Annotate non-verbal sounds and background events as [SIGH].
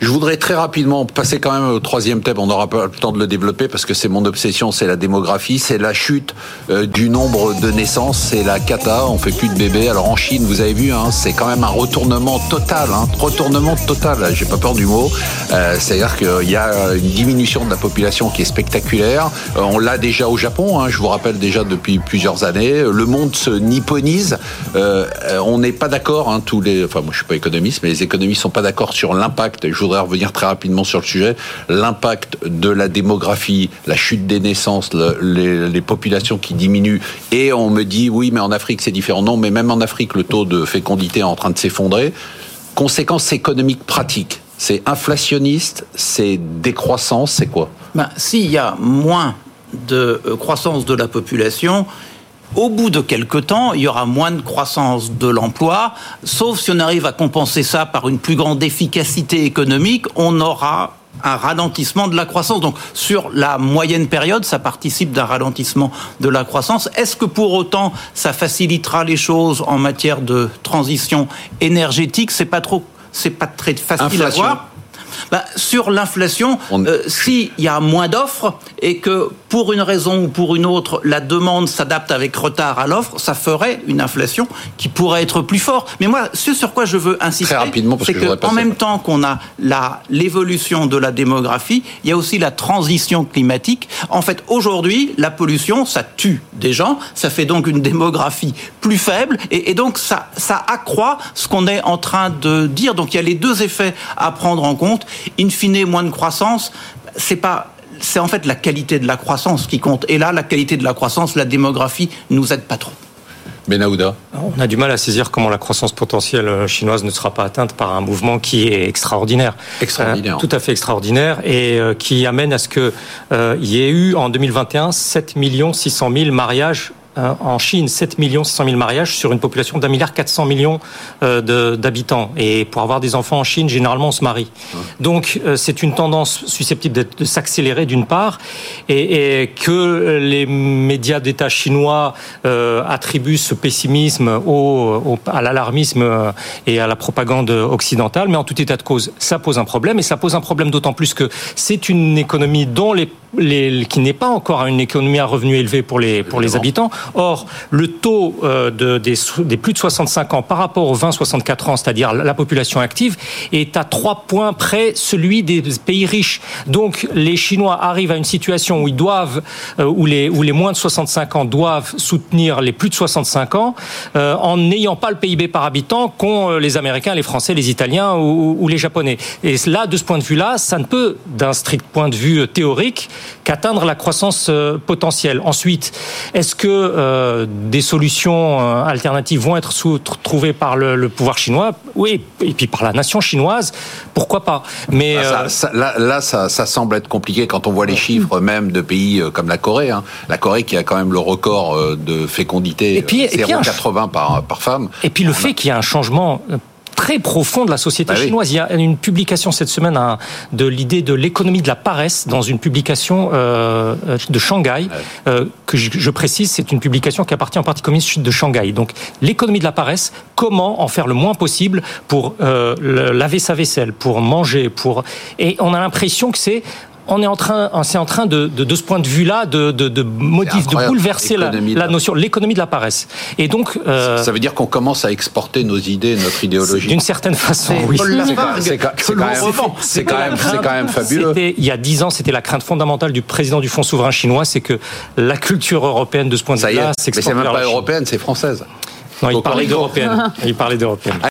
Je voudrais très rapidement passer quand même au troisième thème. On n'aura pas le temps de le développer parce que c'est mon obsession, c'est la démographie, c'est la chute euh, du nombre de naissances, c'est la cata. On fait plus de bébés. Alors en Chine, vous avez vu, hein, c'est quand même un retournement total, hein, retournement total. J'ai pas peur du mot. Euh, C'est-à-dire qu'il y a une diminution de la population qui est spectaculaire. Euh, on l'a déjà au Japon. Hein, je vous rappelle déjà depuis plusieurs années. Le monde se nipponise. On n'est pas d'accord. Hein, tous les, enfin moi je suis pas économiste, mais les économistes sont pas d'accord sur l'impact. Voudrais revenir très rapidement sur le sujet. L'impact de la démographie, la chute des naissances, les, populations qui diminuent. Et on me dit, oui, mais en Afrique, c'est différent. Non, mais même en Afrique, le taux de fécondité est en train de s'effondrer. Conséquences économiques pratiques. C'est inflationniste, c'est décroissance, c'est quoi? Ben, S'il y a moins de euh, croissance de la population, au bout de quelques temps, il y aura moins de croissance de l'emploi, sauf si on arrive à compenser ça par une plus grande efficacité économique, on aura un ralentissement de la croissance. Donc sur la moyenne période, ça participe d'un ralentissement de la croissance. Est-ce que pour autant ça facilitera les choses en matière de transition énergétique? C'est pas trop, c'est pas très facile à voir. Bah, sur l'inflation, euh, s'il y a moins d'offres et que pour une raison ou pour une autre, la demande s'adapte avec retard à l'offre, ça ferait une inflation qui pourrait être plus forte. Mais moi, ce sur quoi je veux insister, c'est qu'en même temps qu'on a l'évolution de la démographie, il y a aussi la transition climatique. En fait, aujourd'hui, la pollution, ça tue des gens, ça fait donc une démographie plus faible, et, et donc ça, ça accroît ce qu'on est en train de dire. Donc il y a les deux effets à prendre en compte in fine, moins de croissance, c'est pas c'est en fait la qualité de la croissance qui compte. Et là, la qualité de la croissance, la démographie, nous aide pas trop. Benahouda. On a du mal à saisir comment la croissance potentielle chinoise ne sera pas atteinte par un mouvement qui est extraordinaire. Extraordinaire. Euh, tout à fait extraordinaire et euh, qui amène à ce qu'il euh, y ait eu en 2021 7 600 000 mariages euh, en Chine 7 millions 600 000 mariages sur une population d'un milliard 400 millions euh, d'habitants. Et pour avoir des enfants en Chine, généralement, on se marie. Donc, euh, c'est une tendance susceptible de s'accélérer d'une part, et, que les médias d'État chinois attribuent ce pessimisme au, à l'alarmisme et à la propagande occidentale. Mais en tout état de cause, ça pose un problème, et ça pose un problème d'autant plus que c'est une économie dont les qui n'est pas encore une économie à revenus élevés pour les, pour les habitants. Or, le taux euh, de, des, plus de 65 ans par rapport aux 20-64 ans, c'est-à-dire la population active, est à trois points près celui des pays riches. Donc, les Chinois arrivent à une situation où ils doivent, euh, où, les, où les moins de 65 ans doivent soutenir les plus de 65 ans, euh, en n'ayant pas le PIB par habitant qu'ont les Américains, les Français, les Italiens ou, ou les Japonais. Et là, de ce point de vue-là, ça ne peut, d'un strict point de vue théorique, qu'atteindre la croissance potentielle. Ensuite, est-ce que euh, des solutions euh, alternatives vont être trouvées par le, pouvoir chinois Oui, et puis par la nation chinoise, pourquoi pas Mais ah, là, ça, semble être compliqué quand on voit les chiffres même de pays comme la Corée. Hein. La Corée qui a quand même le record de fécondité, 0,80 par, par femme. Et puis le fait qu'il y a un changement très profond de la société bah chinoise. Il y a une publication cette semaine hein, de l'idée de l'économie de la paresse dans une publication euh, de Shanghai, euh, que je, précise, c'est une publication qui appartient en partie communiste de Shanghai. Donc l'économie de la paresse, comment en faire le moins possible pour euh, laver sa vaisselle, pour manger, pour... Et on a l'impression que c'est on est en train, c'est en train de, de, ce point de vue-là, de, de, de modif, de bouleverser la, la, notion, l'économie de la paresse. Et donc, euh, ça veut dire qu'on commence à exporter nos idées, notre idéologie. D'une certaine façon, oui. C'est quand, même, quand même fabuleux. Il y a dix ans, c'était la crainte fondamentale du président du Fonds souverain chinois, c'est que la culture européenne, de ce point de vue-là, s'exporte. Mais c'est même pas européenne, c'est française. Non, il parlait d'européenne. Il parlait d'européenne. [LAUGHS]